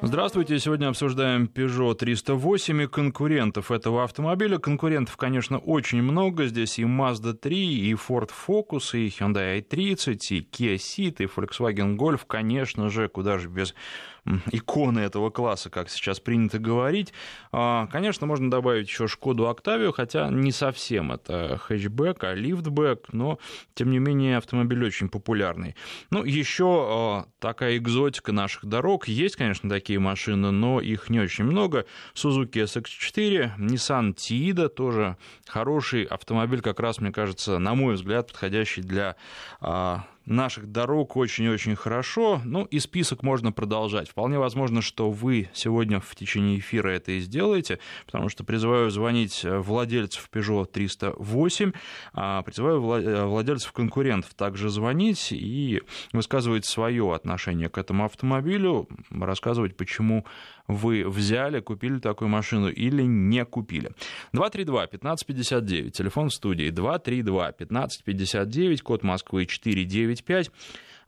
Здравствуйте, сегодня обсуждаем Peugeot 308 и конкурентов этого автомобиля. Конкурентов, конечно, очень много. Здесь и Mazda 3, и Ford Focus, и Hyundai i30, и Kia Ceed, и Volkswagen Golf, конечно же, куда же без иконы этого класса, как сейчас принято говорить. А, конечно, можно добавить еще Шкоду Октавию, хотя не совсем это хэтчбэк, а лифтбэк, но, тем не менее, автомобиль очень популярный. Ну, еще а, такая экзотика наших дорог. Есть, конечно, такие машины, но их не очень много. Suzuki SX4, Nissan Tiida тоже хороший автомобиль, как раз, мне кажется, на мой взгляд, подходящий для а, наших дорог очень-очень хорошо. Ну и список можно продолжать. Вполне возможно, что вы сегодня в течение эфира это и сделаете, потому что призываю звонить владельцев Peugeot 308, а призываю владельцев конкурентов также звонить и высказывать свое отношение к этому автомобилю, рассказывать, почему вы взяли, купили такую машину или не купили. 232-1559, телефон в студии 232-1559, код Москвы 495.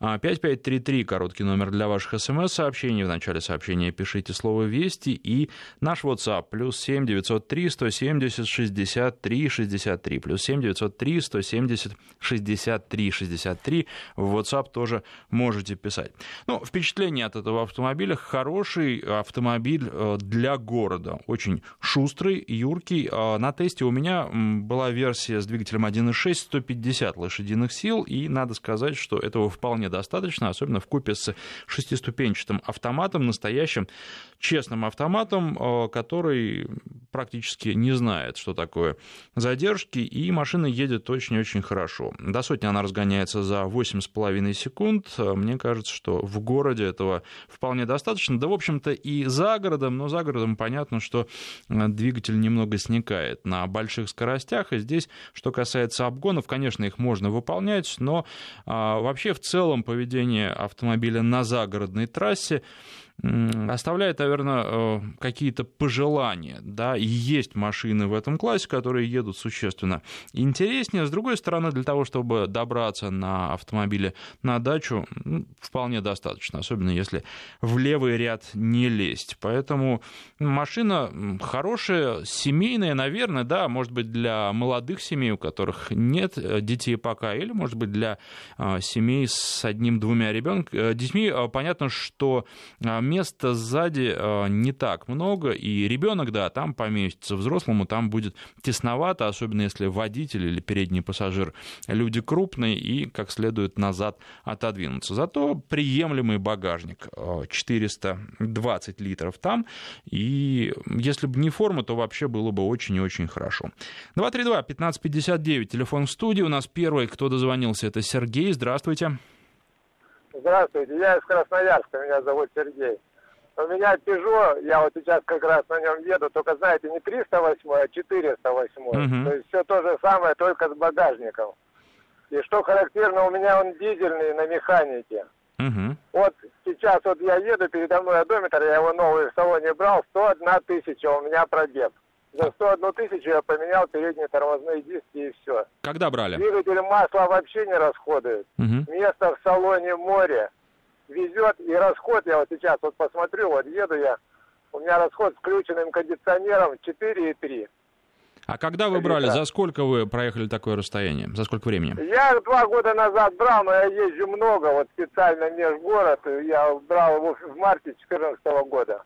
5533, короткий номер для ваших смс-сообщений. В начале сообщения пишите слово «Вести» и наш WhatsApp плюс 7 903 170 63 63 плюс 7 903 170 63 63 в WhatsApp тоже можете писать. Ну, впечатление от этого автомобиля хороший автомобиль э, для города, очень шустрый, юркий. А на тесте у меня была версия с двигателем 1.6 150 лошадиных сил, и надо сказать, что этого вполне достаточно, особенно в купе с шестиступенчатым автоматом, настоящим честным автоматом, э, который практически не знает, что такое задержки, и машина едет очень-очень хорошо. До сотни она разгоняется за 8,5 секунд. Мне кажется, что в городе этого вполне достаточно. Да, в общем-то, и за городом, но за городом понятно, что э, двигатель немного сникает на больших скоростях, и здесь, что касается обгонов, конечно, их можно выполнять, но а, вообще в целом поведение автомобиля на загородной трассе оставляет, наверное, э, какие-то пожелания. Да, и есть машины в этом классе, которые едут существенно интереснее. С другой стороны, для того, чтобы добраться на автомобиле на дачу, вполне достаточно, особенно если в левый ряд не лезть. Поэтому машина хорошая, семейная, наверное, да, может быть, для молодых семей, у которых нет э, детей пока, или, может быть, для э, семей с одним-двумя ребенками, детьми. Понятно, что места сзади э, не так много, и ребенок, да, там поместится, взрослому там будет тесновато, особенно если водитель или передний пассажир люди крупные и как следует назад отодвинуться. Зато приемлемый багажник 420 э, литров там, и если бы не форма, то вообще было бы очень и очень хорошо. 232-1559, телефон в студии, у нас первый, кто дозвонился, это Сергей, здравствуйте. Здравствуйте, я из Красноярска, меня зовут Сергей. У меня Peugeot, я вот сейчас как раз на нем еду, только, знаете, не 308, а 408. Угу. То есть все то же самое, только с багажником. И что характерно, у меня он дизельный на механике. Угу. Вот сейчас вот я еду, передо мной одометр, я его новый в салоне брал, 101 тысяча у меня пробег. За 101 тысячу я поменял передние тормозные диски и все. Когда брали? Двигатель масла вообще не расходует. Угу. Место в салоне море везет, и расход, я вот сейчас вот посмотрю, вот еду я, у меня расход с включенным кондиционером 4,3. А когда вы брали, за сколько вы проехали такое расстояние? За сколько времени? Я два года назад брал, но я езжу много, вот специально межгород. Я брал его в марте 2014 года.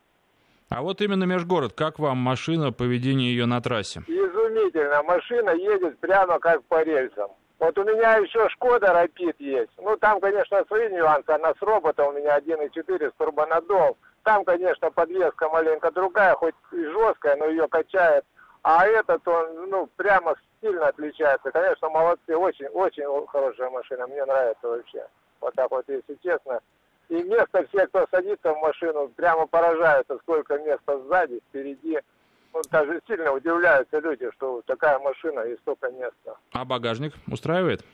А вот именно межгород, как вам машина, поведение ее на трассе? Изумительно. Машина едет прямо как по рельсам. Вот у меня еще Шкода Рапид есть. Ну, там, конечно, свои нюансы. Она с робота у меня 1.4 с турбонаддом. Там, конечно, подвеска маленько другая, хоть и жесткая, но ее качает. А этот, он, ну, прямо сильно отличается. Конечно, молодцы. Очень, очень хорошая машина. Мне нравится вообще. Вот так вот, если честно. И место все, кто садится в машину, прямо поражаются, сколько места сзади, впереди ну, даже сильно удивляются люди, что такая машина и столько места. А багажник устраивает?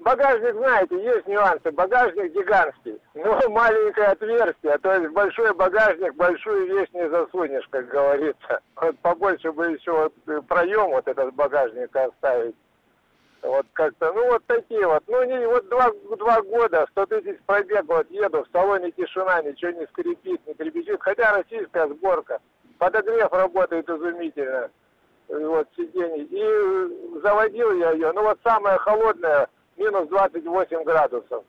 Багажник, знаете, есть нюансы. Багажник гигантский, но маленькое отверстие. То есть большой багажник, большую вещь не засунешь, как говорится. Вот побольше бы еще вот проем вот этот багажник оставить. Вот как-то, ну вот такие вот. Ну не, вот два, два года, 100 тысяч пробег, вот еду, в салоне тишина, ничего не скрипит, не трепещет. Хотя российская сборка. Подогрев работает изумительно. Вот сиденье. И заводил я ее, ну вот самая холодная, минус 28 градусов.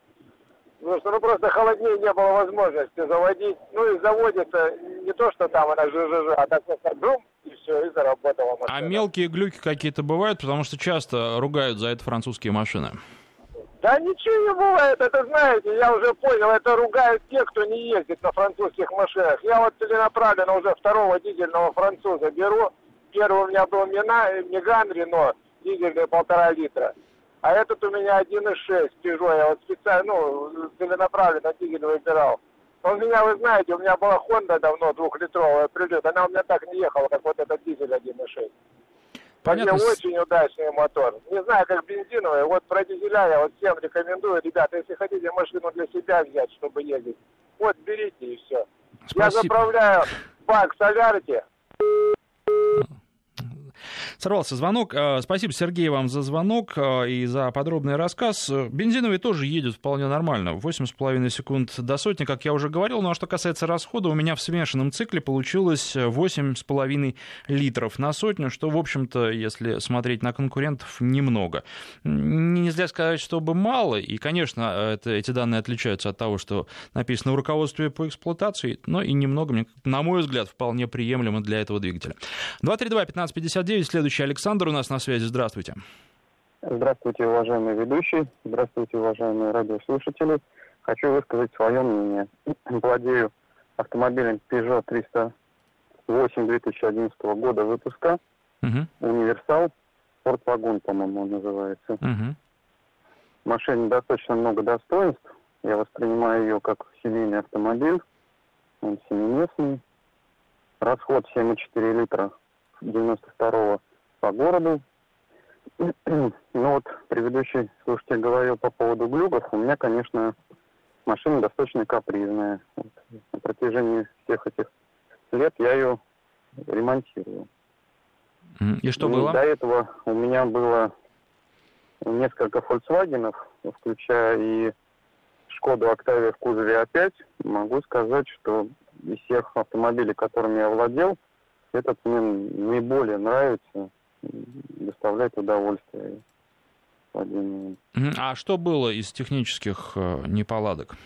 Потому что ну, просто холоднее не было возможности заводить. Ну и заводится не то, что там она жжж, а так просто дум, и все, и заработала машина. А мелкие глюки какие-то бывают, потому что часто ругают за это французские машины. Да ничего не бывает, это знаете, я уже понял, это ругают те, кто не ездит на французских машинах. Я вот целенаправленно уже второго дизельного француза беру. Первый у меня был Меган Рено, дизельный полтора литра. А этот у меня 1.6 Peugeot, я вот специально, ну, целенаправленно дизель выбирал. Он меня, вы знаете, у меня была Honda давно двухлитровая прилет, она у меня так не ехала, как вот этот дизель 1.6. Понятно. Мне очень удачный мотор. Не знаю, как бензиновый. Вот про дизеля я вот всем рекомендую. Ребята, если хотите машину для себя взять, чтобы ездить, вот берите и все. Спасибо. Я заправляю бак солярки. Сорвался звонок. Э, спасибо, Сергей, вам за звонок э, и за подробный рассказ. Бензиновый тоже едет вполне нормально. 8,5 секунд до сотни, как я уже говорил. Ну а что касается расхода, у меня в смешанном цикле получилось 8,5 литров на сотню, что, в общем-то, если смотреть на конкурентов, немного. Нельзя сказать, чтобы мало, и, конечно, это, эти данные отличаются от того, что написано в руководстве по эксплуатации, но и немного, на мой взгляд, вполне приемлемо для этого двигателя. 232-1559, следующий следующий Александр у нас на связи. Здравствуйте. Здравствуйте, уважаемый ведущий. Здравствуйте, уважаемые радиослушатели. Хочу высказать свое мнение. Владею автомобилем Peugeot 308 2011 года выпуска. Угу. Универсал. Спортвагон, по-моему, он называется. Угу. Машине достаточно много достоинств. Я воспринимаю ее как семейный автомобиль. Он семиместный. Расход 7,4 литра 92 по городу. Ну вот, предыдущий слушатель говорил по поводу глюков. У меня, конечно, машина достаточно капризная. Вот. На протяжении всех этих лет я ее ремонтирую. И что и было? До этого у меня было несколько Volkswagen, включая и Шкоду Октавия в кузове А5. Могу сказать, что из всех автомобилей, которыми я владел, этот мне наиболее нравится доставляет удовольствие. А что было из технических э, неполадок?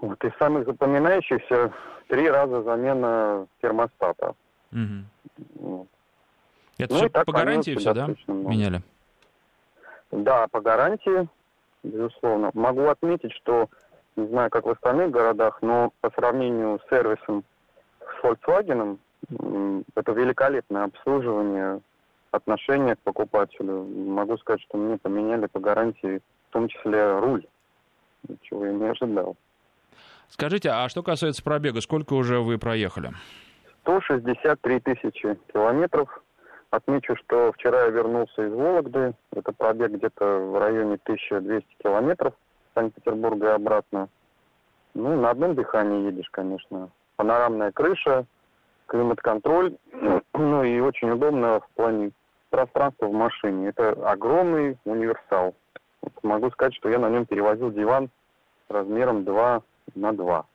Вот из самых запоминающихся три раза замена термостата. Угу. Вот. Это ну, все по гарантии все, да, много. меняли? Да, по гарантии, безусловно. Могу отметить, что, не знаю, как в остальных городах, но по сравнению с сервисом с Volkswagen, это великолепное обслуживание, отношение к покупателю. Могу сказать, что мне поменяли по гарантии, в том числе руль, чего я не ожидал. Скажите, а что касается пробега, сколько уже вы проехали? 163 тысячи километров. Отмечу, что вчера я вернулся из Вологды. Это пробег где-то в районе 1200 километров Санкт-Петербурга и обратно. Ну, на одном дыхании едешь, конечно. Панорамная крыша, климат-контроль, ну и очень удобно в плане пространства в машине. Это огромный универсал. Вот могу сказать, что я на нем перевозил диван размером 2 на 2.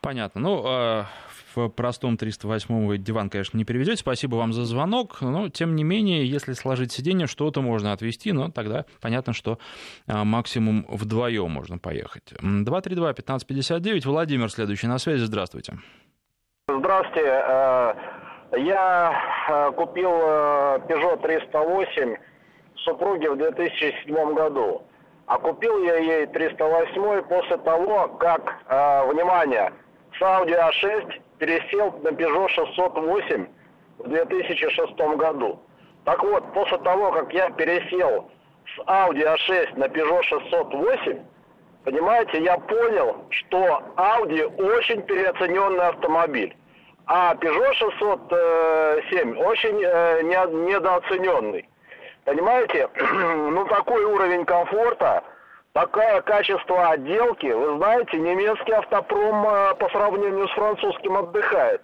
Понятно. Ну, э, в простом 308 вы диван, конечно, не переведете. Спасибо вам за звонок. Но, тем не менее, если сложить сиденье, что-то можно отвезти, но тогда понятно, что э, максимум вдвоем можно поехать. 232-1559. Владимир, следующий на связи. Здравствуйте. Здравствуйте. Э, я э, купил э, Peugeot 308 супруге в 2007 году. А купил я ей 308 после того, как, внимание, с Audi A6 пересел на Peugeot 608 в 2006 году. Так вот, после того, как я пересел с Audi A6 на Peugeot 608, понимаете, я понял, что Audi очень переоцененный автомобиль. А Peugeot 607 очень э, недооцененный. Понимаете, ну такой уровень комфорта, такое качество отделки, вы знаете, немецкий автопром э, по сравнению с французским отдыхает.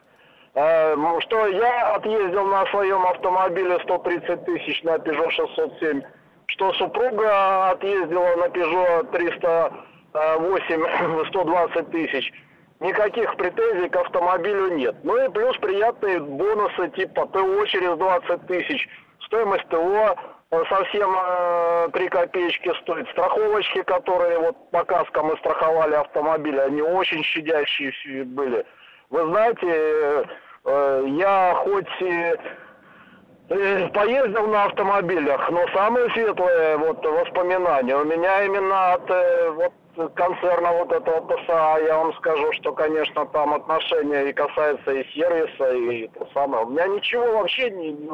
Э, что я отъездил на своем автомобиле 130 тысяч на Peugeot 607, что супруга отъездила на Peugeot 308 120 тысяч. Никаких претензий к автомобилю нет. Ну и плюс приятные бонусы типа ТО через 20 тысяч, стоимость ТО э, совсем э, 3 копеечки стоит. Страховочки, которые вот по каскам мы страховали автомобили, они очень щадящие были. Вы знаете, э, я хоть и э, поездил на автомобилях, но самые светлые вот воспоминания у меня именно от э, вот концерна вот этого ПСА, я вам скажу, что, конечно, там отношения и касается и сервиса, и то самое. У меня ничего вообще не, не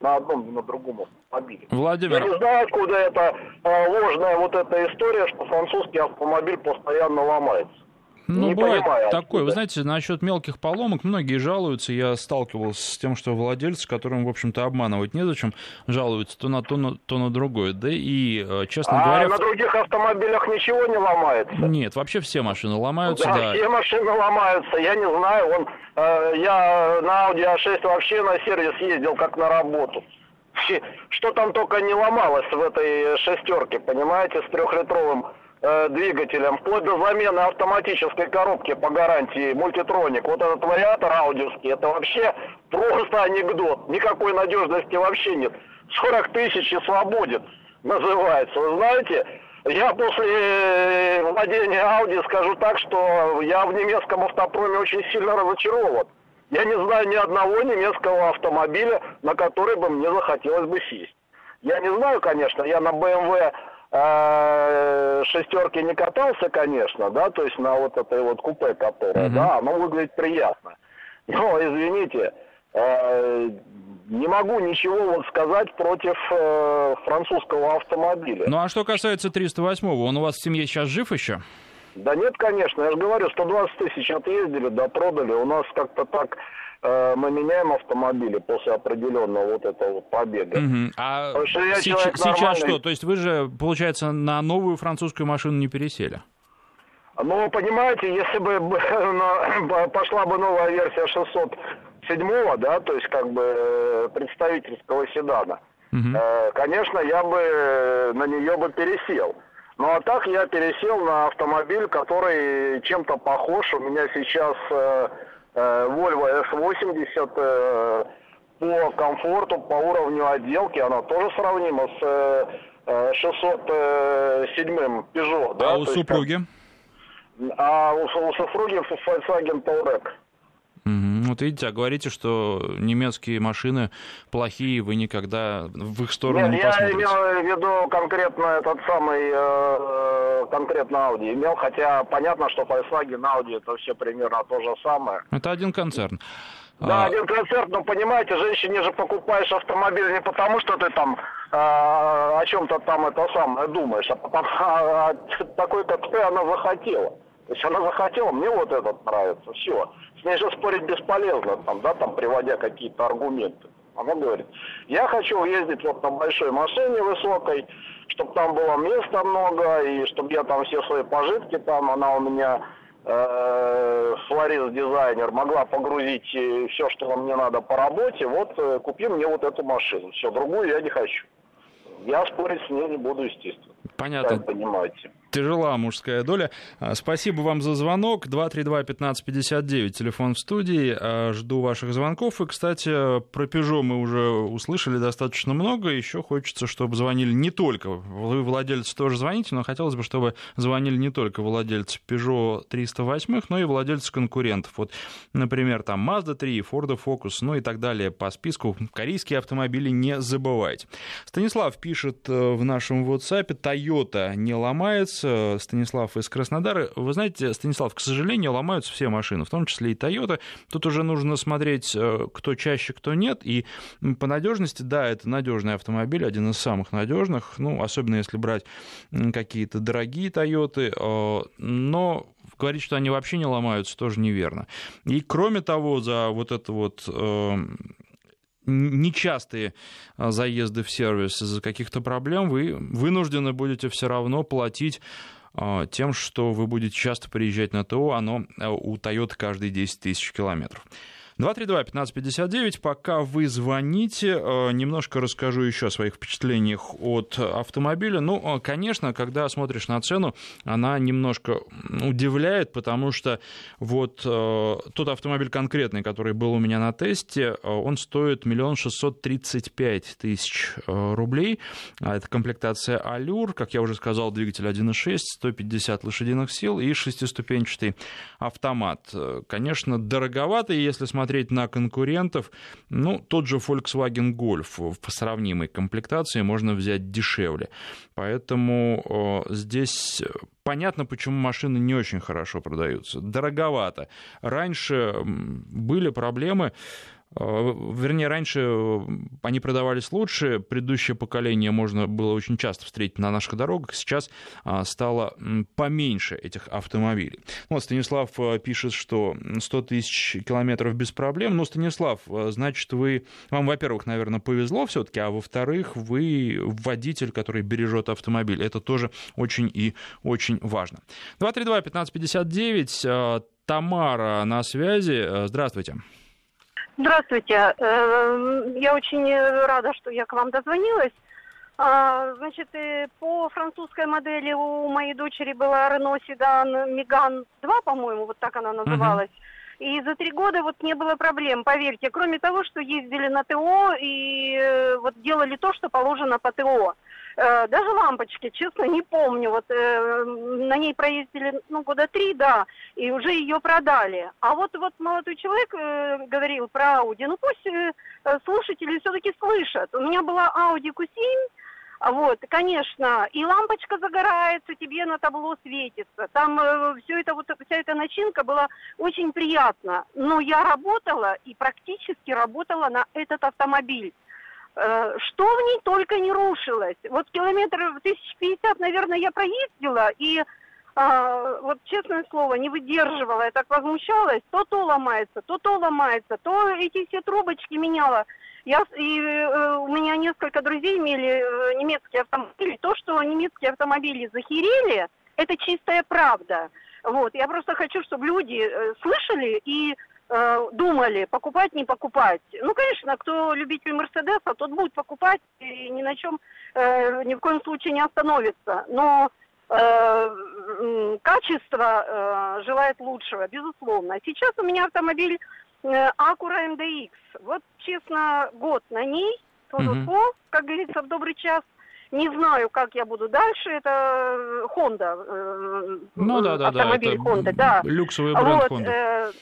на одном, на другом автомобиле. Владимир... Я не знаю, откуда это э, ложная вот эта история, что французский автомобиль постоянно ломается. Ну, Не бывает понимаю, такое. откуда. Вы знаете, насчет мелких поломок многие жалуются. Я сталкивался с тем, что владельцы, которым, в общем-то, обманывать незачем, жалуются то на то, на- то на другое. Да и, э, честно А говоря... на других автомобилях ничего не ломается? Нет, вообще все машины ломаются, да, да. все машины ломаются, я не знаю, он, э, я на Audi A6 вообще на сервис ездил как на работу. Что там только не ломалось в этой шестерке, понимаете, с трехлитровым э, двигателем, вплоть до замены автоматической коробки по гарантии мультитроник. Вот этот вариатор аудиовский, это вообще просто анекдот. Никакой надежности вообще нет. 40 тысяч и свободен называется. Вы знаете, я после э, владения Audi скажу так, что я в немецком автопроме очень сильно разочарован. Я не знаю ни одного немецкого автомобиля, на который бы мне захотелось бы сесть. Я не знаю, конечно, я на BMW э, шестерке не катался, конечно, да, то есть на вот этой вот купе, которая, Мгм. да, оно выглядит приятно. Но, извините, э, не могу ничего вот сказать против э, французского автомобиля. Ну а что касается 308-го, он у вас в семье сейчас жив еще? Да нет, конечно, я же говорю, 120 тысяч отъездили, да, продали. У нас как-то так мы меняем автомобили после определенного вот этого вот побега. Мгм. А сейчас нормальный. что? То есть вы же, получается, на новую французскую машину не пересели? Ну, понимаете, если бы на- пошла бы новая версия 607, да, то есть как бы э, представительского седана, э, конечно, я бы э, на нее бы пересел. Ну а так я пересел на автомобиль, который чем-то похож. У меня сейчас э, э, Volvo S80 э, по комфорту, по уровню отделки, она тоже сравнима с э, э, 607 Peugeot. да, а у то есть супруги? а у, у супруги Volkswagen Touareg. Мгм. Вот видите, а говорите, что немецкие машины плохие, вы никогда в их сторону Нет, не я посмотрите. имел в виду конкретно этот самый, э, конкретно Audi имел, хотя понятно, что Volkswagen, Audi это все примерно то же самое. Это один концерн. Да, А, один концерт, но понимаете, женщине же покупаешь автомобиль не потому, что ты там э, о чем-то там это самое думаешь, а а, а такой, как ты, она захотела. То есть она захотела, мне вот этот нравится, все. С ней же спорить бесполезно, там, да, там, приводя какие-то аргументы. Она говорит, я хочу ездить вот на большой машине высокой, чтобы там было места много, и чтобы я там все свои пожитки там, она у меня э, флорист-дизайнер, могла погрузить все, что мне надо по работе, вот э, купи мне вот эту машину. Все, другую я не хочу. Я спорить с ней не буду, естественно. Понятно. Понимаете. Тяжела мужская доля. А, Спасибо вам за звонок. 232-1559, телефон в студии. А, Жду ваших звонков. И, кстати, про Peugeot мы уже услышали достаточно много. Еще хочется, чтобы звонили не только вы, владельцы, тоже звоните, но хотелось бы, чтобы звонили не только владельцы Peugeot 308, но и владельцы конкурентов. Вот, например, там Mazda 3, Ford Focus, ну и так далее по списку. Корейские автомобили не забывайте. Станислав пишет э, в нашем WhatsApp, Toyota не ломается. Станислав из Краснодара. Вы знаете, Станислав, к сожалению, ломаются все машины, в том числе и Toyota. Тут уже нужно смотреть, э, кто чаще, кто нет. И по надежности, да, это надежный автомобиль, один из самых надежных, ну, особенно если брать какие-то дорогие Toyota, э, но говорить, что они вообще не ломаются, тоже неверно. И кроме того, за вот это вот э, нечастые а, заезды в сервис из-за каких-то проблем, вы вынуждены будете все равно платить а, тем, что вы будете часто приезжать на ТО, оно а, у Toyota каждые 10 тысяч километров. 232-1559, пока вы звоните, э, немножко расскажу еще о своих впечатлениях от автомобиля. Ну, э, конечно, когда смотришь на цену, она немножко удивляет, потому что вот э, тот автомобиль конкретный, который был у меня на тесте, он стоит миллион шестьсот тридцать пять тысяч рублей. А это комплектация «Алюр», как я уже сказал, двигатель 1.6, 150 лошадиных сил и шестиступенчатый автомат. Конечно, дороговато, если смотреть посмотреть на конкурентов, ну, тот же Volkswagen Golf в сравнимой комплектации можно взять дешевле. Поэтому здесь понятно, почему машины не очень хорошо продаются. Дороговато. Раньше были проблемы Э, вернее, раньше э, они продавались лучше, предыдущее поколение можно было очень часто встретить на наших дорогах, сейчас а, стало поменьше этих автомобилей. Вот Станислав э, пишет, что 100 тысяч километров без проблем. Ну, Станислав, значит, вы, вам, во-первых, наверное, повезло все-таки, а во-вторых, вы водитель, который бережет автомобиль. Это тоже очень и очень важно. 232-1559, Тамара на связи. Здравствуйте. Здравствуйте. Э, я очень рада, что я к вам дозвонилась. А, значит, э, по французской модели у моей дочери была Renault Sedan Megane 2, по-моему, вот так она называлась. И за три года вот не было проблем, поверьте. Кроме того, что ездили на ТО и э, вот делали то, что положено по ТО. Э, даже лампочки, честно, не помню. Вот э, на ней проездили, ну, года три, да, и уже ее продали. А вот, вот молодой человек э, говорил про Audi. Ну, пусть э, слушатели все-таки слышат. У меня была Audi Q7, вот, конечно, и лампочка загорается, тебе на табло светится. Там э, все это, вот, вся эта начинка была очень приятна. Но я работала и практически работала на этот автомобиль. Э, что в ней только не рушилось. Вот километров 1050, наверное, я проездила, и а, вот честное слово, не выдерживала, я так возмущалась, то то ломается, то то ломается, то эти все трубочки меняла. Я, и э, у меня несколько друзей имели э, немецкие автомобили. То, что немецкие автомобили захерели, это чистая правда. Вот, я просто хочу, чтобы люди э, слышали и Э, думали, покупать, не покупать. Ну, конечно, кто любитель Мерседеса, тот будет покупать и ни на чем, э, ни в коем случае не остановится. Но качество э, желает лучшего, безусловно. Сейчас у меня автомобиль э, Acura MDX. Вот, честно, год на ней, mm-hmm. как говорится, в добрый час. Не знаю, как я буду дальше. Это Honda. Э, ну да, да, автомобиль да. Honda, да. Люксовый бренд вот, Honda.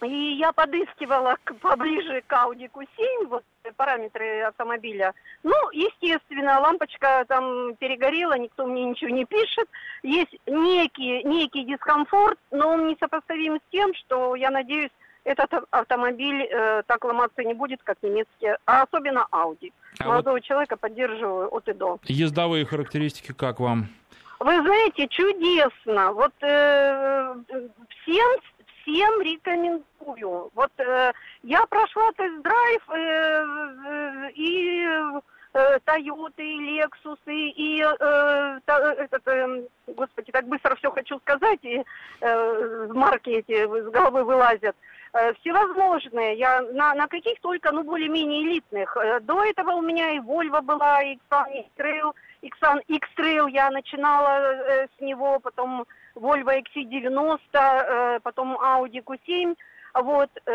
Э, и я подыскивала к, поближе к Audi Q7, вот параметры автомобиля. Ну, естественно, лампочка там перегорела, никто мне ничего не пишет. Есть некий, некий дискомфорт, но он несопоставим с тем, что, я надеюсь, этот автомобиль э, так ломаться не будет, как немецкие, а особенно Audi. А Молодого вот человека поддерживаю от и до. Ездовые характеристики как вам? Вы знаете, чудесно. Вот э, всем всем рекомендую. Вот э, я прошла тест-драйв э, э, и э, Toyota, и Lexus, и, э, та, этот, э, господи, так быстро все хочу сказать, и э, марки эти с головы вылазят. Э, всевозможные, я на, на каких только, ну, более-менее элитных. Э, до этого у меня и Volvo была, и X-Trail, X-Trail я начинала э, с него, потом Volvo XC90, э, потом Audi Q7. Вот, э,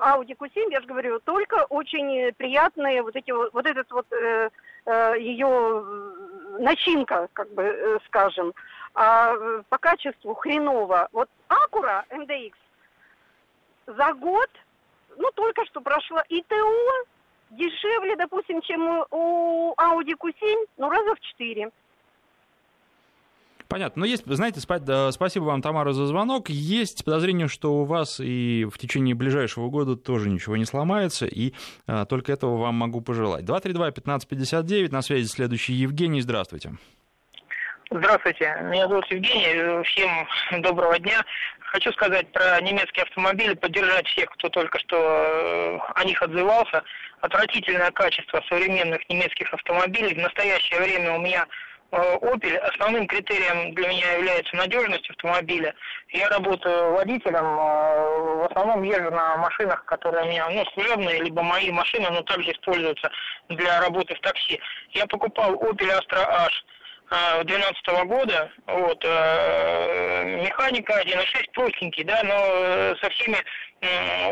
Audi Q7, я же говорю, только очень приятные вот эти вот, вот этот вот э, ее начинка, как бы скажем. А по качеству хреново. Вот Acura MDX за год, ну, только что прошла ИТО, дешевле, допустим, чем у Audi Q7, ну, раза в четыре. Понятно. Но есть, знаете, спасибо вам, Тамара, за звонок. Есть подозрение, что у вас и в течение ближайшего года тоже ничего не сломается, и а, только этого вам могу пожелать. 232-1559, на связи следующий Евгений, здравствуйте. Здравствуйте, меня зовут Евгений, всем доброго дня. Хочу сказать про немецкие автомобили, поддержать всех, кто только что э, о них отзывался. Отвратительное качество современных немецких автомобилей. В настоящее время у меня Opel основным критерием для меня является надежность автомобиля. Я работаю водителем, в основном езжу на машинах, которые у меня, ну, служебные, либо мои машины, но также используются для работы в такси. Я покупал Opel Astra H 2012 года, вот, механика 1.6 простенький, да, но со всеми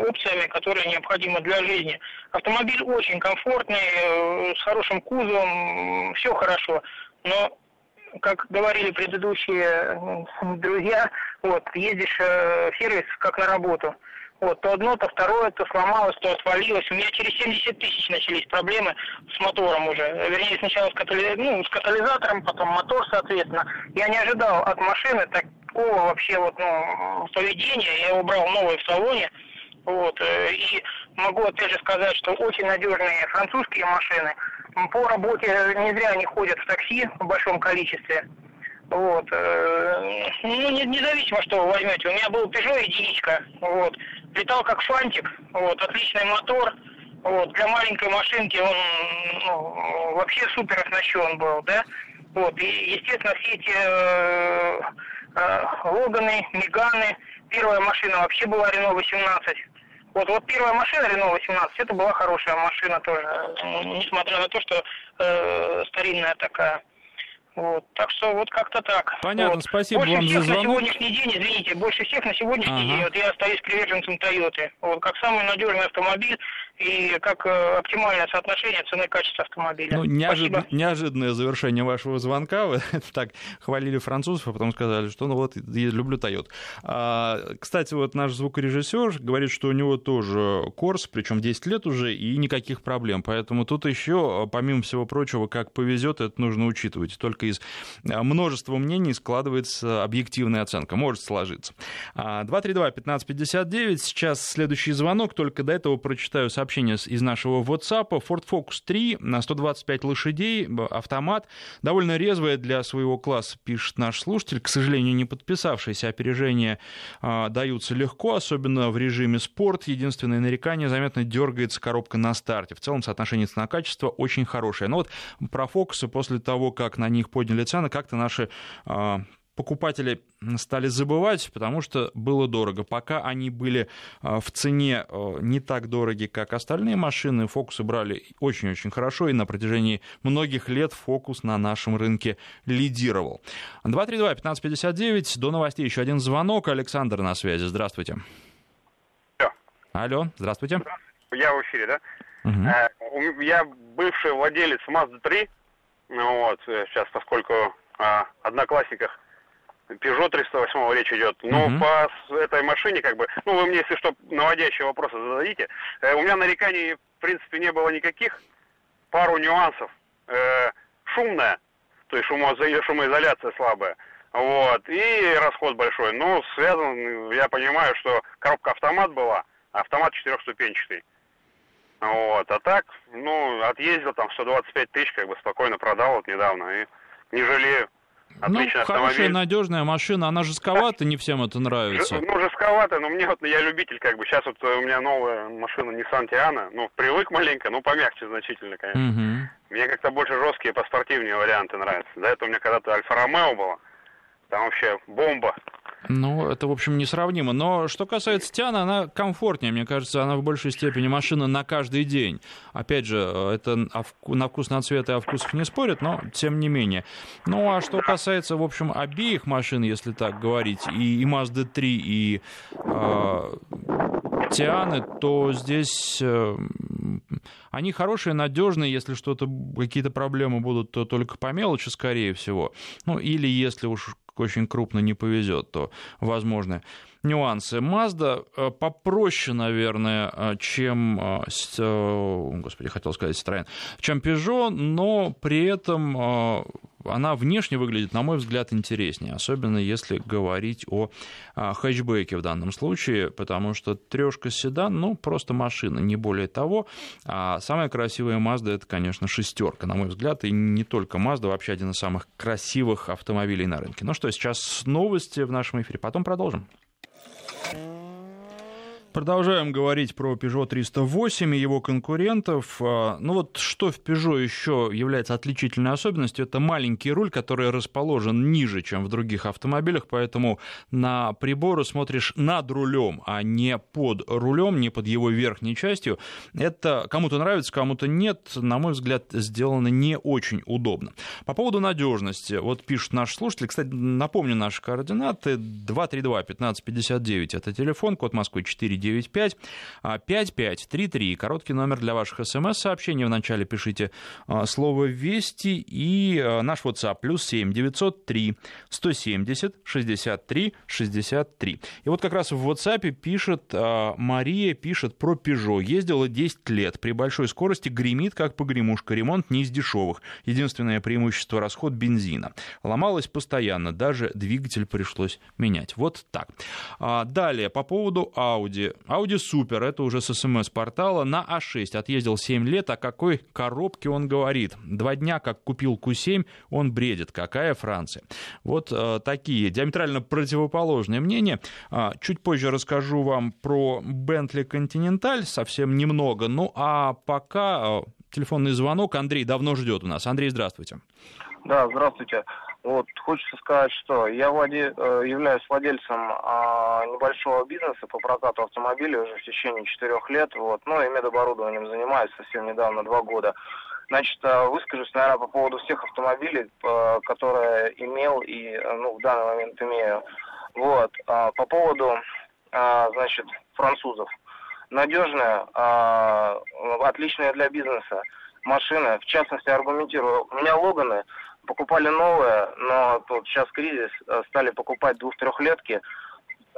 опциями, которые необходимы для жизни. Автомобиль очень комфортный, с хорошим кузовом, все хорошо но как говорили предыдущие друзья, вот, ездишь э, в сервис как на работу. Вот, то одно, то второе, то сломалось, то отвалилось. У меня через 70 тысяч начались проблемы с мотором уже. Вернее, сначала с, катали... ну, с катализатором, потом мотор, соответственно. Я не ожидал от машины такого вообще вот, ну, поведения. Я его брал новый в салоне. Вот, э, и могу опять же сказать, что очень надежные французские машины – по работе не зря они ходят в такси в большом количестве. Вот. Э, ну, независимо, что вы возьмете. У меня был Peugeot единичка. Вот. Летал как фантик. Вот. Отличный мотор. Вот. Для маленькой машинки он ну, вообще супер оснащен был, да. Вот. И, естественно, все эти э, э, Логаны, Меганы. Первая машина вообще была Renault 18. Вот, вот первая машина Renault 18, это была хорошая машина тоже, несмотря на то, что э, старинная такая. Вот, так что вот как-то так. Понятно, вот. спасибо больше вам всех за звонок. на сегодняшний день, извините, больше всех на сегодняшний ага. день, вот я остаюсь приверженцем Тойоты. Вот, как самый надежный автомобиль и как э, оптимальное соотношение цены и качества автомобиля. Ну, неожид... неожиданное завершение вашего звонка. Вы так хвалили французов, а потом сказали, что ну вот, я люблю Тойот. А, кстати, вот наш звукорежиссер говорит, что у него тоже Корс, причем 10 лет уже, и никаких проблем. Поэтому тут еще, помимо всего прочего, как повезет, это нужно учитывать. Только из а, множества мнений складывается объективная оценка. Может сложиться. 232-1559. А, Сейчас следующий звонок. Только до этого прочитаю сообщение из нашего WhatsApp. Ford Focus 3 на 125 лошадей, автомат. Довольно резвая для своего класса, пишет наш слушатель. К сожалению, не подписавшиеся опережения а, даются легко, особенно в режиме спорт. Единственное нарекание заметно дергается коробка на старте. В целом соотношение цена-качество очень хорошее. Но вот про фокусы после того, как на них подняли цены, как-то наши а, покупатели стали забывать, потому что было дорого. Пока они были а, в цене а, не так дороги, как остальные машины, фокусы брали очень-очень хорошо, и на протяжении многих лет фокус на нашем рынке лидировал. 232-1559, до новостей еще один звонок. Александр на связи, здравствуйте. Алло. Алло, здравствуйте. Я в эфире, да? Угу. Я бывший владелец Mazda 3, ну вот, э, сейчас, поскольку о одноклассниках Peugeot 308 речь идет. Но угу. по этой машине, как бы, ну, вы мне, если что, наводящие вопросы зададите. Э, у меня нареканий, в принципе, не было никаких. Пару нюансов. Э, шумная, то есть шумоизоляция, шумоизоляция слабая. Вот, и расход большой. Ну, связан, я понимаю, что коробка автомат была, а автомат четырехступенчатый. Вот, а так, ну, отъездил там 125 тысяч, как бы спокойно продал вот недавно, и не жалею. Отличный ну, хорошая, надежная машина, она жестковата, не всем это нравится. Ну, жестковата, но мне вот, я любитель, как бы, сейчас вот у меня новая машина Nissan Tiana, ну, привык маленько, ну, помягче значительно, конечно. Угу. Мне как-то больше жесткие, поспортивнее варианты нравятся. До этого у меня когда-то Альфа Ромео была, там вообще бомба. Ну, это, в общем, несравнимо. Но что касается Тиана, она комфортнее. Мне кажется, она в большей степени машина на каждый день. Опять же, это на вкус, на цвет и о вкусах не спорят, но тем не менее. Ну, а что касается, в общем, обеих машин, если так говорить, и, и Mazda 3, и э, Тианы, то здесь э, они хорошие, надежные. Если что-то, какие-то проблемы будут, то только по мелочи, скорее всего. Ну, или если уж очень крупно не повезет, то возможны нюансы. Mazda э, попроще, наверное, э, чем, э, господи, хотел сказать Citroёn, чем Peugeot, но при этом она внешне выглядит, на мой взгляд, интереснее, особенно если говорить о хэтчбеке в данном случае, потому что трешка седан, ну, просто машина, не более того. А самая красивая Mazda это, конечно, шестерка, на мой взгляд, и не только Mazda, вообще один из самых красивых автомобилей на рынке. Ну что, сейчас новости в нашем эфире, потом продолжим. Mm. Продолжаем говорить про Peugeot 308 и его конкурентов. А, ну вот что в Peugeot еще является отличительной особенностью, это маленький руль, который расположен ниже, чем в других автомобилях, поэтому на приборы смотришь над рулем, а не под рулем, не под его верхней частью. Это кому-то нравится, кому-то нет. На мой взгляд, сделано не очень удобно. По поводу надежности. Вот пишут наши слушатели. Кстати, напомню наши координаты. 232-1559 это телефон, код Москвы 4 995 5533. Короткий номер для ваших смс-сообщений. Вначале пишите а, слово «Вести» и а, наш WhatsApp плюс 7 903 170 63 63. И вот как раз в WhatsApp пишет а, Мария, пишет про Peugeot. Ездила 10 лет. При большой скорости гремит, как погремушка. Ремонт не из дешевых. Единственное преимущество – расход бензина. Ломалась постоянно. Даже двигатель пришлось менять. Вот так. Далее, по поводу Audi. Audi Super, это уже с смс-портала, на А6 отъездил 7 лет, о какой коробке он говорит. Два дня, как купил Q7, он бредит. Какая Франция? Вот э, такие диаметрально противоположные мнения. А, чуть позже расскажу вам про Bentley Continental, совсем немного. Ну а пока э, телефонный звонок. Андрей давно ждет у нас. Андрей, здравствуйте. Да, здравствуйте. Вот, хочется сказать, что я владе, э, являюсь владельцем а, небольшого бизнеса по прокату автомобилей уже в течение четырех лет, вот, ну и медоборудованием занимаюсь совсем недавно, два года. Значит, э, выскажусь, наверное, по поводу всех автомобилей, э, которые имел и, ну, в данный момент имею. Вот, а, по поводу, а, значит, французов. Надежная, а, отличная для бизнеса машина, в частности, аргументирую. У меня Логаны, покупали новые, но тут сейчас кризис, э, стали покупать двух-трехлетки,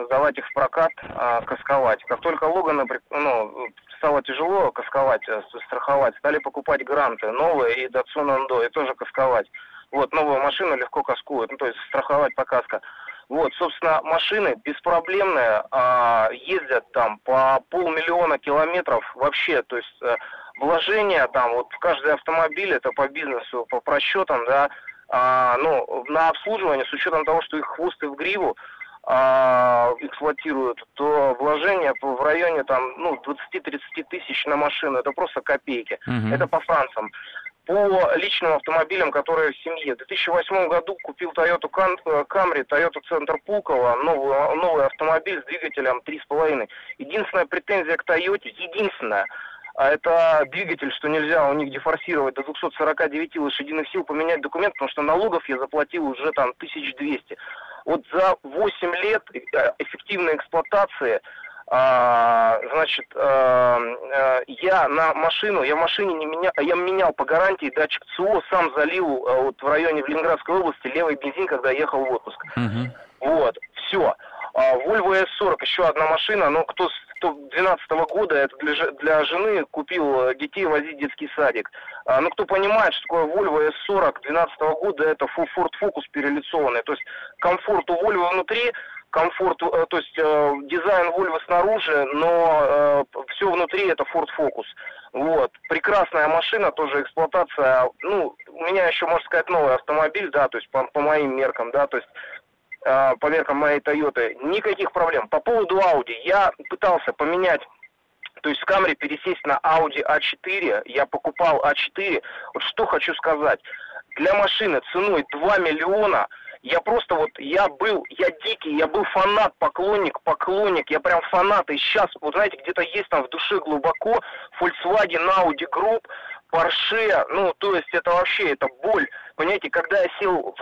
сдавать их в прокат, а, касковать. Как только Логаны ну, стало тяжело касковать, э, страховать, стали покупать гранты новые и Datsun Ando, и тоже касковать. Вот, новую машину легко каскуют, ну, то есть страховать по каско. Вот, собственно, машины беспроблемные, а, ездят там по полмиллиона километров вообще, то есть э, вложения там вот каждый автомобиль, это по бизнесу, по просчетам, да, а, ну, на обслуживание, с учетом того, что их хвосты в гриву а, эксплуатируют, то вложения в районе там, ну, 20-30 тысяч на машину, это просто копейки. Uh-huh. Это по францам. По личным автомобилям, которые в семье. В 2008 году купил Toyota Camry, Toyota Центр Пулково, новый, новый автомобиль с двигателем 3,5. Единственная претензия к Toyota, единственная – а это двигатель, что нельзя у них дефорсировать до 249 лошадиных сил, поменять документ, потому что налогов я заплатил уже там 1200. Вот за 8 лет э, эффективной эксплуатации а, значит, а, а, я на машину, я в машине не менял, я менял по гарантии датчик ЦО, сам залил а, вот в районе в Ленинградской области левый бензин, когда ехал в отпуск. Uh-huh. Вот, все. А, Volvo S40, еще одна машина, но кто 2012 года это для, для жены купил э, детей возить в детский садик. А, ну, кто понимает, что такое Volvo S40 2012 года, это Ford Focus перелицованный. То есть комфорт у Volvo внутри, комфорт, э, то есть э, дизайн Volvo снаружи, но э, все внутри это Ford Focus. Вот. Прекрасная машина, тоже эксплуатация. Ну, у меня еще, можно сказать, новый автомобиль, да, то есть по, по моим меркам, да, то есть по меркам моей Тойоты, никаких проблем. По поводу Audi, я пытался поменять то есть с Camry пересесть на Audi A4, я покупал A4. Вот что хочу сказать. Для машины ценой 2 миллиона, я просто вот, я был, я дикий, я был фанат, поклонник, поклонник, я прям фанат. И сейчас, вот знаете, где-то есть там в душе глубоко Volkswagen, Audi Group, Porsche, ну, то есть это вообще, это боль. Понимаете, когда я сел в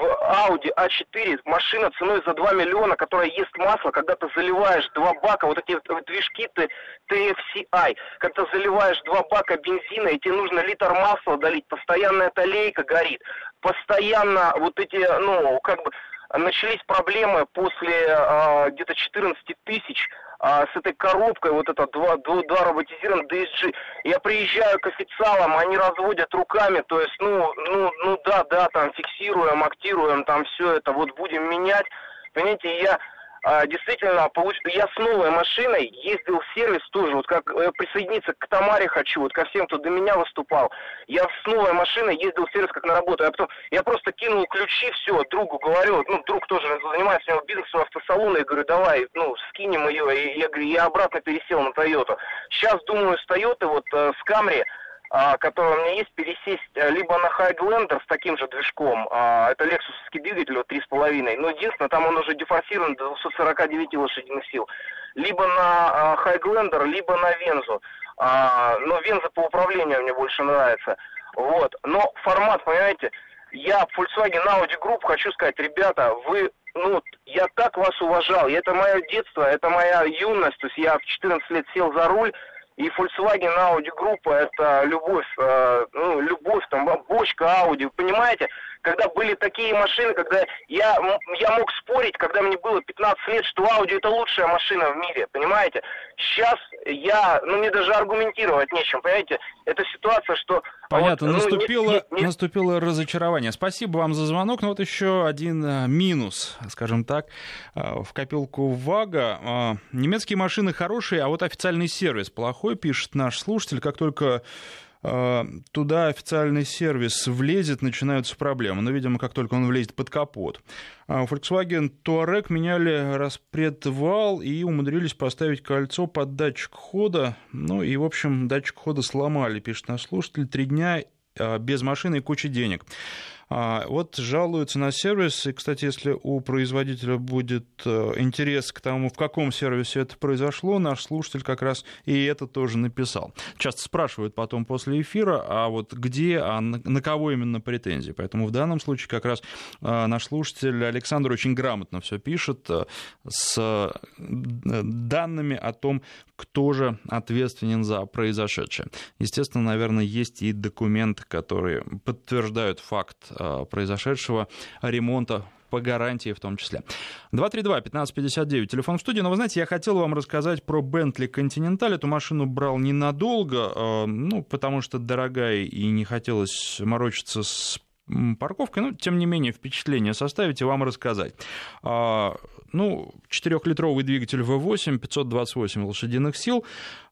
Audi A4, машина ценой за 2 миллиона, которая ест масло, когда ты заливаешь два бака, вот эти движки ты TFCI, когда ты заливаешь два бака бензина, и тебе нужно литр масла долить, постоянно эта лейка горит, постоянно вот эти, ну, как бы, начались проблемы после э, где-то 14 тысяч а, с этой коробкой, вот это два, два, два роботизированных DSG. Я приезжаю к официалам, они разводят руками, то есть, ну, ну, ну да, да, там фиксируем, актируем, там все это, вот будем менять. Понимаете, я а, действительно, я с новой машиной ездил в сервис тоже, вот как э, присоединиться к Тамаре хочу, вот ко всем, кто до меня выступал. Я с новой машиной ездил в сервис как на работу, а потом я просто кинул ключи, все, другу говорю, ну, друг тоже занимается у него бизнесом автосалона, я говорю, давай, ну, скинем ее, и я говорю, я обратно пересел на Тойоту. Сейчас, думаю, с Тойоты, вот э, с Камри, а, которая у меня есть, пересесть э, либо на Хайглендер с таким же движком, а, это лексусский двигатель, вот 3,5, но единственное, там он уже дефорсирован до 249 лошадиных сил, либо на Хайглендер, либо на Вензу, а, но Венза по управлению мне больше нравится, вот, но формат, понимаете, я в Volkswagen Audi Group хочу сказать, ребята, вы ну, я так вас уважал, это мое детство, это моя юность, то есть я в 14 лет сел за руль, и Volkswagen Audi группа это любовь, э, ну, любовь, там, бочка Audi, понимаете? Когда были такие машины, когда я, я мог спорить, когда мне было 15 лет, что Audi это лучшая машина в мире, понимаете? Сейчас я, ну, мне даже аргументировать нечем, понимаете? Это ситуация, что... Понятно, вот, наступило, ну, не, не, не... наступило разочарование. Спасибо вам за звонок. Но вот еще один э, минус, скажем так, э, в копилку ВАГа. Немецкие машины хорошие, а вот официальный сервис плохой пишет наш слушатель. Как только э, туда официальный сервис влезет, начинаются проблемы. Но, видимо, как только он влезет под капот. А Volkswagen Touareg меняли распредвал и умудрились поставить кольцо под датчик хода. Ну и, в общем, датчик хода сломали, пишет наш слушатель. Три дня э, без машины и куча денег. А, вот жалуются на сервис, и, кстати, если у производителя будет э, интерес к тому, в каком сервисе это произошло, наш слушатель как раз и это тоже написал. Часто спрашивают потом после эфира, а вот где, а на кого именно претензии. Поэтому в данном случае как раз э, наш слушатель Александр очень грамотно все пишет э, с данными о том, кто же ответственен за произошедшее. Естественно, наверное, есть и документы, которые подтверждают факт произошедшего ремонта по гарантии в том числе. 232-1559, телефон в студии. Но вы знаете, я хотел вам рассказать про Bentley Continental. Эту машину брал ненадолго, э, ну, потому что дорогая и не хотелось морочиться с парковкой, но тем не менее впечатление составить и вам рассказать. А, ну, 4-литровый двигатель V8, 528 лошадиных сил,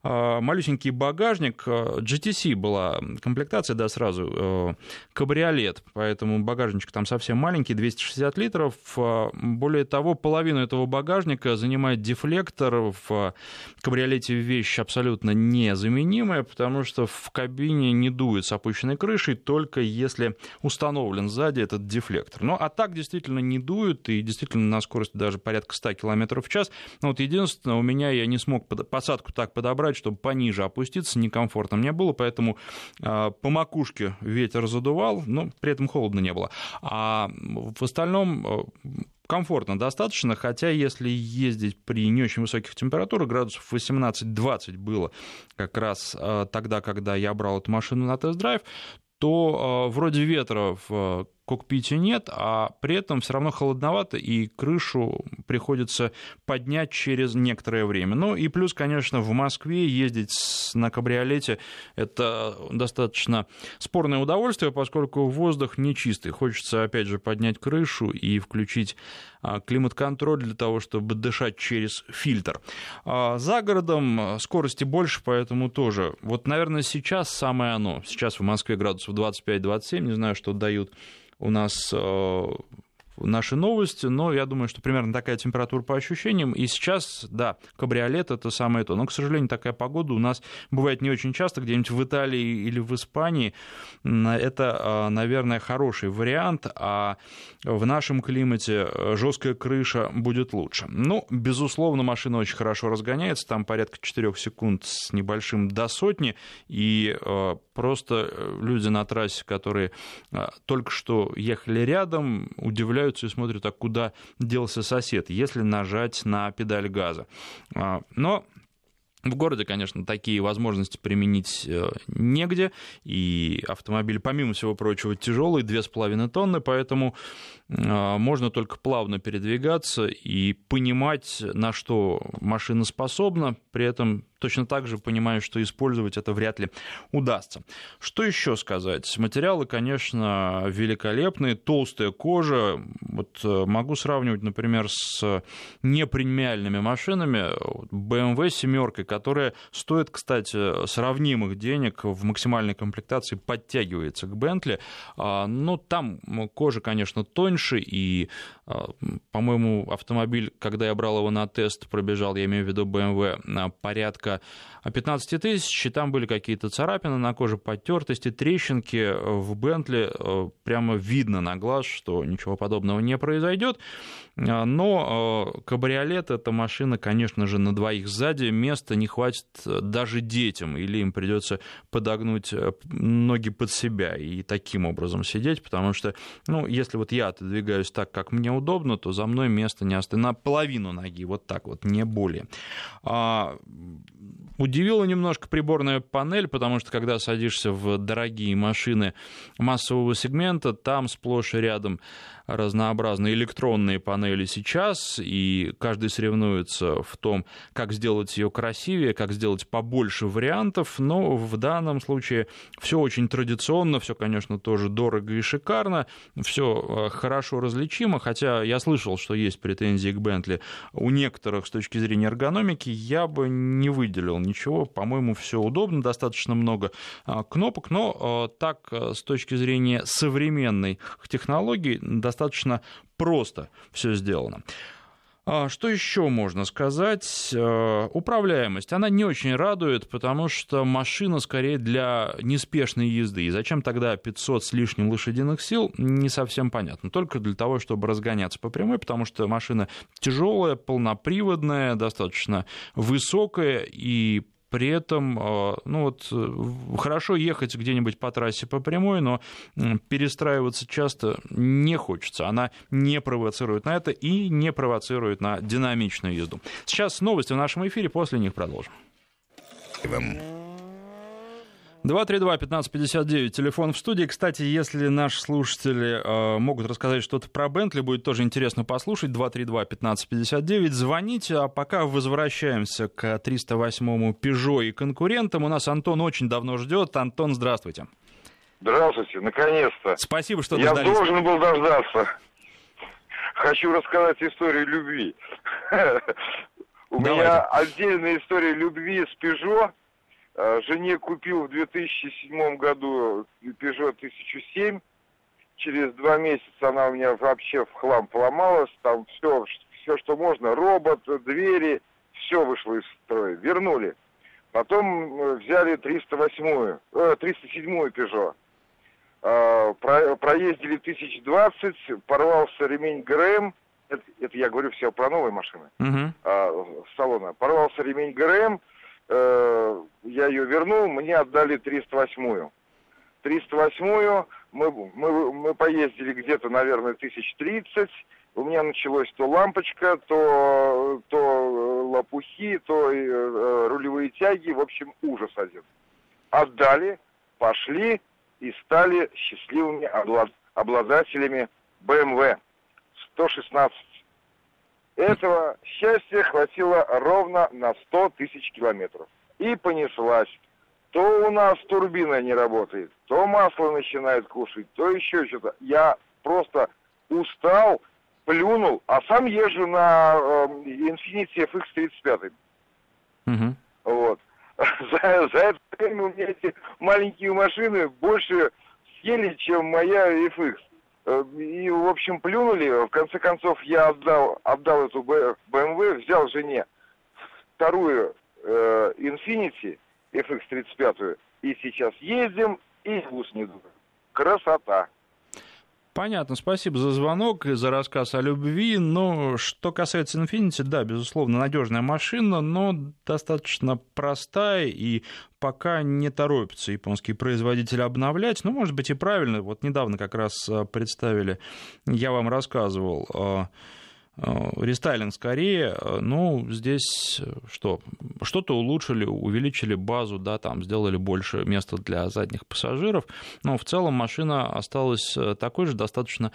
малюсенький багажник. А, GTC была комплектация, да, сразу, э, кабриолет, поэтому багажничек там совсем маленький, 260 литров. А, более того, половину этого багажника занимает дефлектор. В кабриолете вещь абсолютно незаменимая, потому что в кабине не дует с опущенной крышей, только если установлен сзади этот дефлектор. Ну, а так действительно не дует, и действительно на скорости даже порядка 100 км в час. Но вот единственное, у меня я не смог посадку так подобрать, сделать, чтобы пониже опуститься, некомфортно мне было, поэтому э, по макушке ветер задувал, но при этом холодно не было. А в остальном э, комфортно достаточно, хотя если ездить при не очень высоких температурах, градусов 18-20 было как раз э, тогда, когда я брал эту машину на тест-драйв, то вроде ветра в кокпите нет, а при этом все равно холодновато, и крышу приходится поднять через некоторое время. Ну и плюс, конечно, в Москве ездить на кабриолете – это достаточно спорное удовольствие, поскольку воздух нечистый. Хочется, опять же, поднять крышу и включить а, климат-контроль для того, чтобы дышать через фильтр. А, за городом скорости больше, поэтому тоже. Вот, наверное, сейчас самое оно. Сейчас в Москве градусов 25-27, не знаю, что дают у нас э, наши новости, но я думаю, что примерно такая температура по ощущениям. И сейчас, да, кабриолет это самое то. Но, к сожалению, такая погода у нас бывает не очень часто, где-нибудь в Италии или в Испании. Это, а, наверное, хороший вариант, а в нашем климате жесткая крыша будет лучше. Ну, безусловно, машина очень хорошо разгоняется, там порядка 4 секунд с небольшим до сотни, и а, просто люди на трассе, которые только что ехали рядом, удивляются, удивляются и смотрят, а куда делся сосед, если нажать на педаль газа. А, но в городе, конечно, такие возможности применить э, негде, и автомобиль, помимо всего прочего, тяжелый, 2,5 тонны, поэтому а, можно только плавно передвигаться и понимать, на что машина способна, при этом точно так же понимаю, что использовать это вряд ли удастся. Что еще сказать? Материалы, конечно, великолепные, толстая кожа. Вот э, могу сравнивать, например, с непремиальными машинами. BMW семеркой, которая стоит, кстати, сравнимых денег в максимальной комплектации, подтягивается к Bentley. А, но там кожа, конечно, тоньше, и, а, по-моему, автомобиль, когда я брал его на тест, пробежал, я имею в виду BMW, порядка 15 тысяч, и там были какие-то царапины на коже, потертости, трещинки. В Бентли э, прямо видно на глаз, что ничего подобного не произойдет. А, но э, кабриолет — это машина, конечно же, на двоих сзади. Места не хватит э, даже детям, или им придется подогнуть э, ноги под себя и таким образом сидеть, потому что, ну, если вот я отодвигаюсь так, как мне удобно, то за мной место не остается. На половину ноги, вот так вот, не более. А, удивила немножко приборная панель, потому что когда садишься в дорогие машины массового сегмента, там сплошь и рядом разнообразные электронные панели сейчас, и каждый соревнуется в том, как сделать ее красивее, как сделать побольше вариантов, но в данном случае все очень традиционно, все, конечно, тоже дорого и шикарно, все э, хорошо различимо, хотя я слышал, что есть претензии к Bentley у некоторых с точки зрения эргономики, я бы не выделил ничего, по-моему, все удобно, достаточно много э, кнопок, но э, так с точки зрения современной технологий достаточно просто все сделано. А, что еще можно сказать? Э, управляемость. Она не очень радует, потому что машина скорее для неспешной езды. И зачем тогда 500 с лишним лошадиных сил, не совсем понятно. Только для того, чтобы разгоняться по прямой, потому что машина тяжелая, полноприводная, достаточно высокая, и при этом, а, ну вот, э, хорошо ехать где-нибудь по трассе по прямой, но перестраиваться часто не хочется. Она не провоцирует на это и не провоцирует на динамичную езду. Сейчас новости в нашем эфире, после них продолжим. 232-1559, телефон в студии. Кстати, если наши слушатели э, могут рассказать что-то про Бентли, будет тоже интересно послушать. 232-1559, звоните. А пока возвращаемся к 308-му Peugeot и конкурентам. У нас Антон очень давно ждет. Антон, здравствуйте. Здравствуйте, наконец-то. Спасибо, что Я дождались. должен был дождаться. Хочу рассказать историю любви. У меня отдельная история любви с Э, жене купил в 2007 году Peugeot 1007. Через два месяца она у меня вообще в хлам поломалась. Там все, все что можно, робот, двери, все вышло из строя. Вернули. Потом э, взяли 308-ю, э, 307-ю Peugeot. Э, про, проездили 1020, порвался ремень ГРМ. Это, это я говорю все про новые машины. Uh-huh. Э, салона. Порвался ремень ГРМ э, я ее вернул, мне отдали 308-ю. 308-ю мы, мы, мы поездили где-то, наверное, тысяч тридцать. У меня началось то лампочка, то, то лопухи, то э, рулевые тяги. В общем, ужас один. Отдали, пошли и стали счастливыми обладателями BMW 116 этого счастья хватило ровно на 100 тысяч километров. И понеслась. То у нас турбина не работает, то масло начинает кушать, то еще что-то. Я просто устал, плюнул, а сам езжу на э, Infiniti FX35. Угу. Вот. За, за это время у меня эти маленькие машины больше съели, чем моя FX. Э, и, в общем, плюнули. В конце концов, я отдал, отдал эту BMW, взял жене вторую э, Infiniti FX35, и сейчас ездим, и вкус не дура. Красота. Понятно, спасибо за звонок и за рассказ о любви. Но что касается Infiniti, да, безусловно, надежная машина, но достаточно простая и пока не торопится японский производитель обновлять. Ну, может быть, и правильно. Вот недавно как раз э, представили, я вам рассказывал, Э, рестайлинг скорее, э, ну, здесь э, что? Что-то улучшили, увеличили базу, да, там сделали больше места для задних пассажиров, но в целом машина осталась такой же, достаточно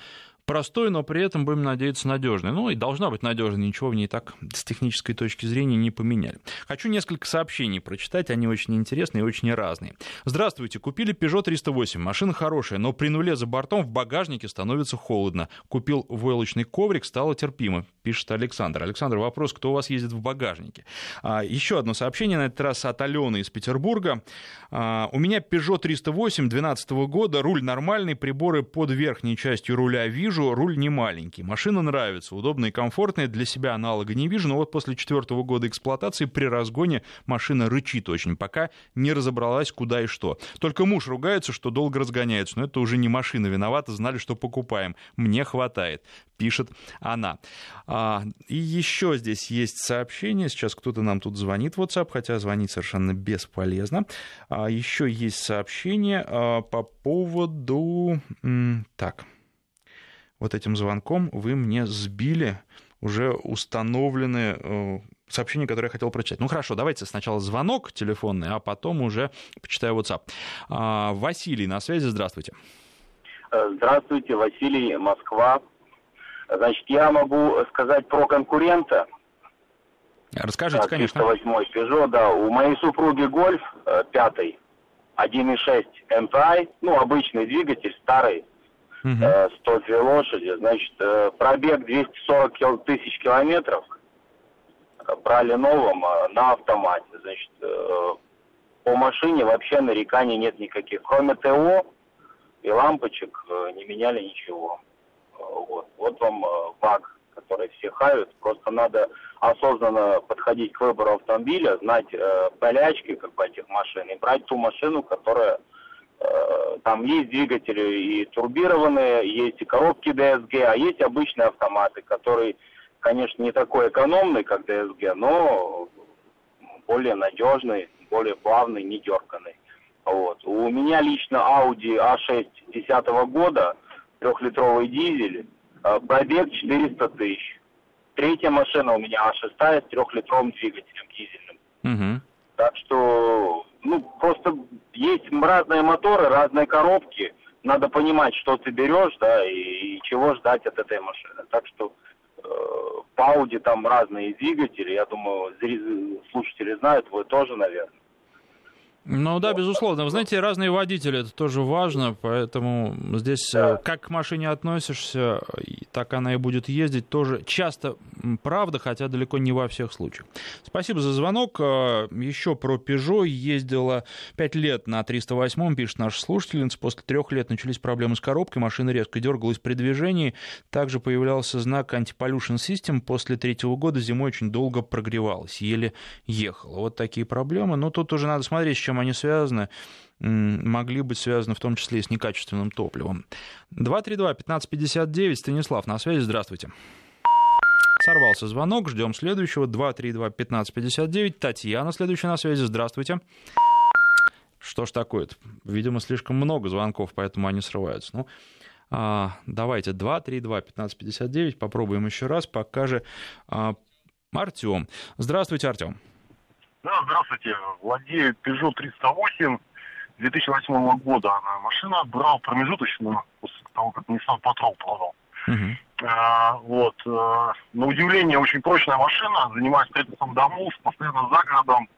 простой, но при этом, будем надеяться, надежный. Ну и должна быть надежной, ничего в ней так с технической точки зрения не поменяли. Хочу несколько сообщений прочитать, они очень интересные и очень разные. Здравствуйте, купили Peugeot 308, машина хорошая, но при нуле за бортом в багажнике становится холодно. Купил войлочный коврик, стало терпимо, пишет Александр. Александр, вопрос, кто у вас ездит в багажнике? А, еще одно сообщение, на этот раз от Алены из Петербурга. А, у меня Peugeot 308 2012 года, руль нормальный, приборы под верхней частью руля вижу, руль не маленький. Машина нравится, удобная и комфортная, для себя аналога не вижу, но вот после четвертого года эксплуатации при разгоне машина рычит очень, пока не разобралась куда и что. Только муж ругается, что долго разгоняется, но это уже не машина виновата, знали, что покупаем. Мне хватает, пишет она. А, и еще здесь есть сообщение, сейчас кто-то нам тут звонит в WhatsApp, хотя звонить совершенно бесполезно. А, еще есть сообщение а, по поводу... Так, вот этим звонком вы мне сбили уже установленные э, сообщения, которые я хотел прочитать. Ну хорошо, давайте сначала звонок телефонный, а потом уже почитаю WhatsApp. А, Василий на связи, здравствуйте. Э, здравствуйте, Василий, Москва. Значит, я могу сказать про конкурента. Расскажите, конечно. 308 Peugeot, да. У моей супруги Гольф э, пятый, 1.6 MPI, ну, обычный двигатель, старый, угу. 102 лошади. Значит, пробег 240 тысяч километров – брали новым на автомате. Значит, э, по машине вообще нареканий нет никаких. Кроме ТО и лампочек э, не меняли ничего. Э, вот, вот вам баг, который все хают. Просто надо осознанно подходить к выбору автомобиля, знать э, болячки как бы этих машин и брать ту машину, которая э, там есть двигатели и турбированные, есть и коробки DSG, а есть обычные автоматы, которые конечно, не такой экономный, как DSG, но более надежный, более плавный, не дерганный. Вот. У меня лично Audi A6 10 года, трехлитровый дизель, э, пробег 400 тысяч. Третья машина у меня А6 с трехлитровым двигателем дизельным. Угу. Так что, ну, просто есть разные моторы, разные коробки. Надо понимать, что ты берешь, да, и, и чего ждать от этой машины. Так что по Audi там разные двигатели, я думаю, слушатели знают, вы тоже, наверное. Ну да, безусловно. Вы знаете, разные водители, это тоже важно, поэтому здесь да. Э, как к машине относишься, так она и будет ездить, тоже часто правда, хотя далеко не во всех случаях. Спасибо за звонок. Э, Еще про Peugeot ездила 5 лет на 308-м, пишет наша слушательница. После трех лет начались проблемы с коробкой, машина резко дергалась при движении. Также появлялся знак Anti-Pollution System. После третьего года зимой очень долго прогревалась, еле ехала. Вот такие проблемы. Но тут уже надо смотреть, с чем они связаны, могли быть связаны в том числе и с некачественным топливом. 232-1559, Станислав, на связи, здравствуйте. Сорвался звонок, ждем следующего, 232-1559, Татьяна, следующая на связи, здравствуйте. Что ж такое-то? Видимо, слишком много звонков, поэтому они срываются. Ну, а, давайте 232-1559, попробуем еще раз, пока же а, Артем. Здравствуйте, Артем. Да, здравствуйте. Владею Peugeot 308 2008 года. Она машина брал промежуточно после того, как Nissan Patrol продал. Uh-huh. А, вот. А, на удивление, очень прочная машина. Занимаюсь строительством домов, постоянно за городом,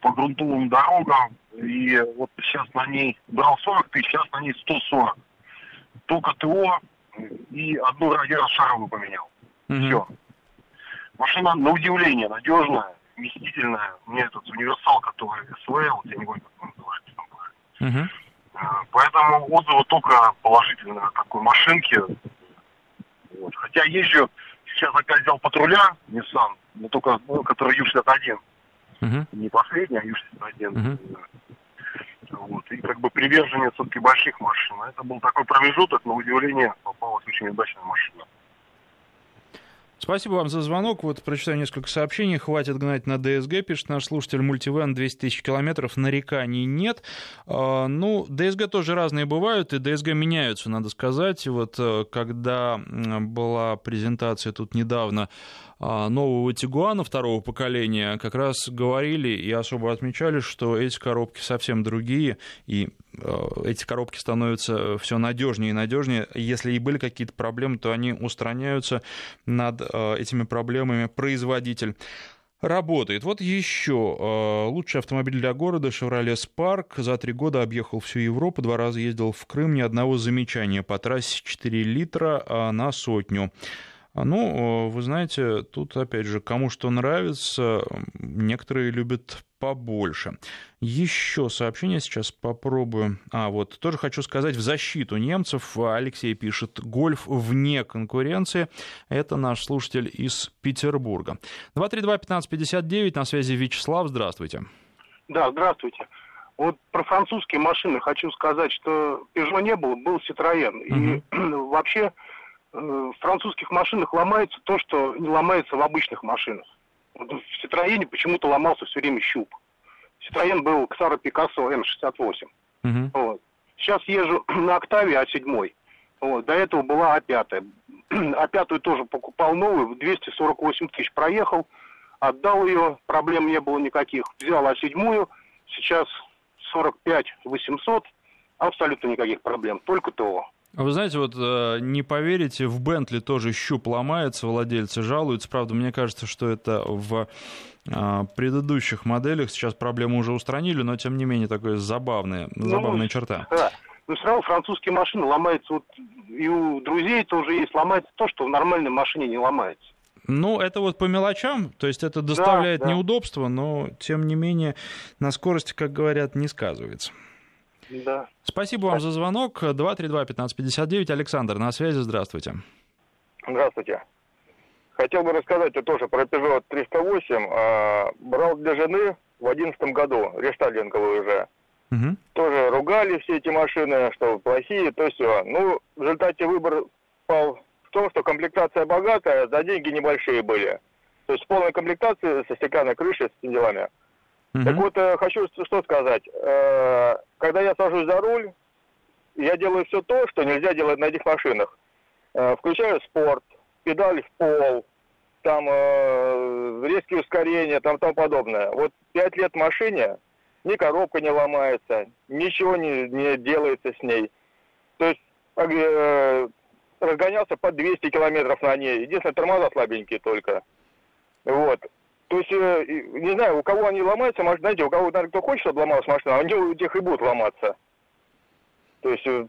по грунтовым дорогам. И вот сейчас на ней брал 40 тысяч, сейчас на ней 140. Только ТО и одну радиошаровую поменял. Uh-huh. Все. Машина на удивление надежная вместительная. У меня этот универсал, который не помню, как он называется. Угу. Поэтому отзывы только положительные о такой машинке. Вот. Хотя езжу, сейчас опять взял патруля Nissan, но только, ну, который Ю-61. Угу. Не последний, а Ю-61. Угу. Вот. И как бы приверженец все-таки больших машин. Это был такой промежуток, на удивление попалась очень удачная машина. Спасибо вам за звонок. Вот прочитаю несколько сообщений. Хватит гнать на ДСГ, пишет наш слушатель. Мультивен 200 тысяч километров, нареканий нет. А, ну, ДСГ тоже разные бывают, и ДСГ меняются, надо сказать. Вот э, когда была презентация тут недавно а, нового Тигуана второго поколения, как раз говорили и особо отмечали, что эти коробки совсем другие, и эти коробки становятся все надежнее и надежнее. Если и были какие-то проблемы, то они устраняются над этими проблемами производитель работает. Вот еще лучший автомобиль для города Chevrolet Spark. За три года объехал всю Европу, два раза ездил в Крым, ни одного замечания по трассе 4 литра на сотню. А, ну, вы знаете, тут, опять же, кому что нравится, некоторые любят побольше. Еще сообщение сейчас попробую. А, вот, тоже хочу сказать в защиту немцев. Алексей пишет, гольф вне конкуренции. Это наш слушатель из Петербурга. 232-1559, на связи Вячеслав, здравствуйте. Да, здравствуйте. Вот про французские машины хочу сказать, что Peugeot не было, был Citroën. И вообще Э, в французских машинах ломается то, что не ломается в обычных машинах. Вот в Citroёне почему-то ломался все время щуп. Citroёn был Xara Picasso N68. Uh-huh. Вот. Сейчас езжу на Октаве А7. Вот. До этого была А5. А5 тоже покупал новую, 248 тысяч проехал, отдал ее, проблем не было никаких. Взял А7, сейчас 45 800, абсолютно никаких проблем, только ТО. Вы знаете, вот э, не поверите, в Бентли тоже щуп ломается, владельцы жалуются. Правда, мне кажется, что это в э, предыдущих моделях. Сейчас проблему уже устранили, но тем не менее такая забавная, ну, забавная черта. Да. Но все равно французские машины ломаются, вот и у друзей тоже есть, ломается то, что в нормальной машине не ломается. Ну, это вот по мелочам, то есть это доставляет да, да. неудобства, но тем не менее на скорости, как говорят, не сказывается. Да. Спасибо вам за звонок. 232-1559. Александр, на связи. Здравствуйте. Здравствуйте. Хотел бы рассказать тоже про Peugeot 308. А, брал для жены в 2011 году, рестайлинговую уже. Угу. Тоже ругали все эти машины, что плохие, то все. Ну, в результате выбор пал в том, что комплектация богатая, за деньги небольшие были. То есть полная комплектация со стеклянной крышей, с делами. Угу. Так вот, э, хочу что сказать. Э, когда я сажусь за руль, я делаю все то, что нельзя делать на этих машинах. Э, включаю спорт, педаль в пол, там резкие ускорения, там тому подобное. Вот пять лет машине, ни коробка не ломается, ничего не, не делается с ней. То есть разгонялся под 200 километров на ней. Единственное, тормоза слабенькие только. Вот. То есть, э, не знаю, у кого они ломаются, может, знаете, у кого, наверное, кто хочет, чтобы ломалась машина, они у тех и будут ломаться. То есть... Э,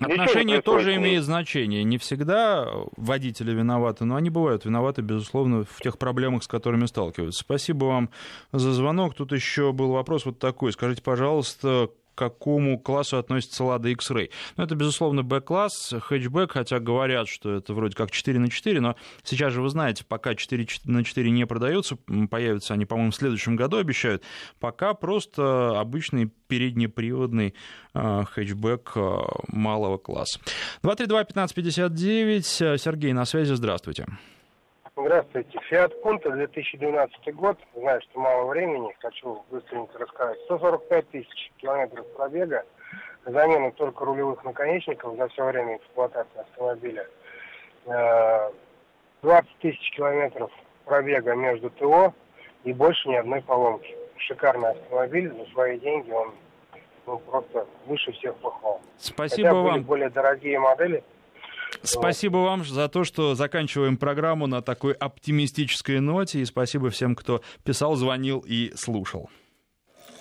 Отношение тоже имеет значение. Не всегда водители виноваты, но они бывают виноваты, безусловно, в тех проблемах, с которыми сталкиваются. Спасибо вам за звонок. Тут еще был вопрос вот такой. Скажите, пожалуйста, какому классу относится Lada X-Ray. Ну, это, безусловно, Б-класс, хэтчбэк, хотя говорят, что это вроде как 4 на 4, но сейчас же вы знаете, пока 4 на 4 не продаются, появятся они, по-моему, в следующем году, обещают, пока просто обычный переднеприводный э, хэтчбэк э, малого класса. 232-1559, Сергей на связи, здравствуйте. Здравствуйте. Фиат Пунта 2012 год. Знаю, что мало времени. Хочу быстренько рассказать. 145 тысяч километров пробега. Замена только рулевых наконечников за все время эксплуатации автомобиля. 20 э, тысяч километров пробега между ТО и больше ни одной поломки. Шикарный автомобиль. За свои деньги он ну, просто выше всех похвал. Спасибо Хотя вам. более дорогие модели. Спасибо вам за то, что заканчиваем программу на такой оптимистической ноте. И спасибо всем, кто писал, звонил и слушал.